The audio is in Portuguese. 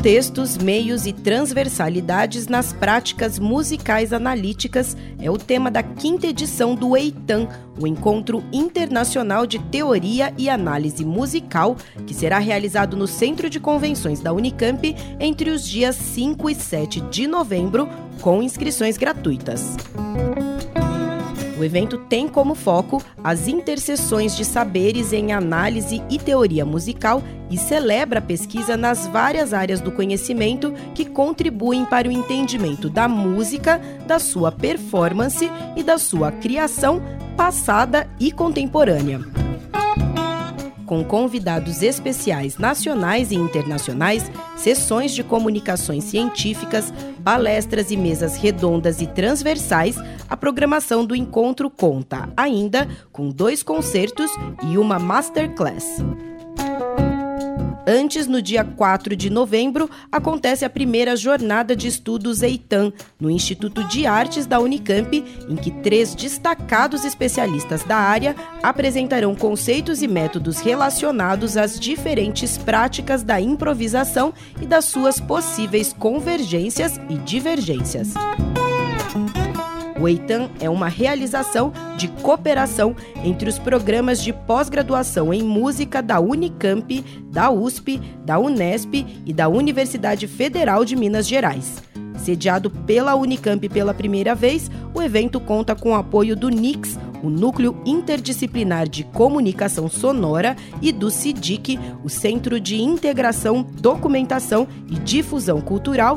Contextos, meios e transversalidades nas práticas musicais analíticas é o tema da quinta edição do EITAM, o Encontro Internacional de Teoria e Análise Musical, que será realizado no Centro de Convenções da Unicamp entre os dias 5 e 7 de novembro, com inscrições gratuitas. O evento tem como foco as interseções de saberes em análise e teoria musical e celebra a pesquisa nas várias áreas do conhecimento que contribuem para o entendimento da música, da sua performance e da sua criação passada e contemporânea. Com convidados especiais nacionais e internacionais, sessões de comunicações científicas, palestras e mesas redondas e transversais, a programação do encontro conta ainda com dois concertos e uma masterclass. Antes, no dia 4 de novembro, acontece a primeira jornada de estudos EITAM, no Instituto de Artes da Unicamp, em que três destacados especialistas da área apresentarão conceitos e métodos relacionados às diferentes práticas da improvisação e das suas possíveis convergências e divergências. O EITAM é uma realização de cooperação entre os programas de pós-graduação em música da Unicamp, da USP, da Unesp e da Universidade Federal de Minas Gerais. Sediado pela Unicamp pela primeira vez, o evento conta com o apoio do NIX, o Núcleo Interdisciplinar de Comunicação Sonora, e do CIDIC, o Centro de Integração, Documentação e Difusão Cultural,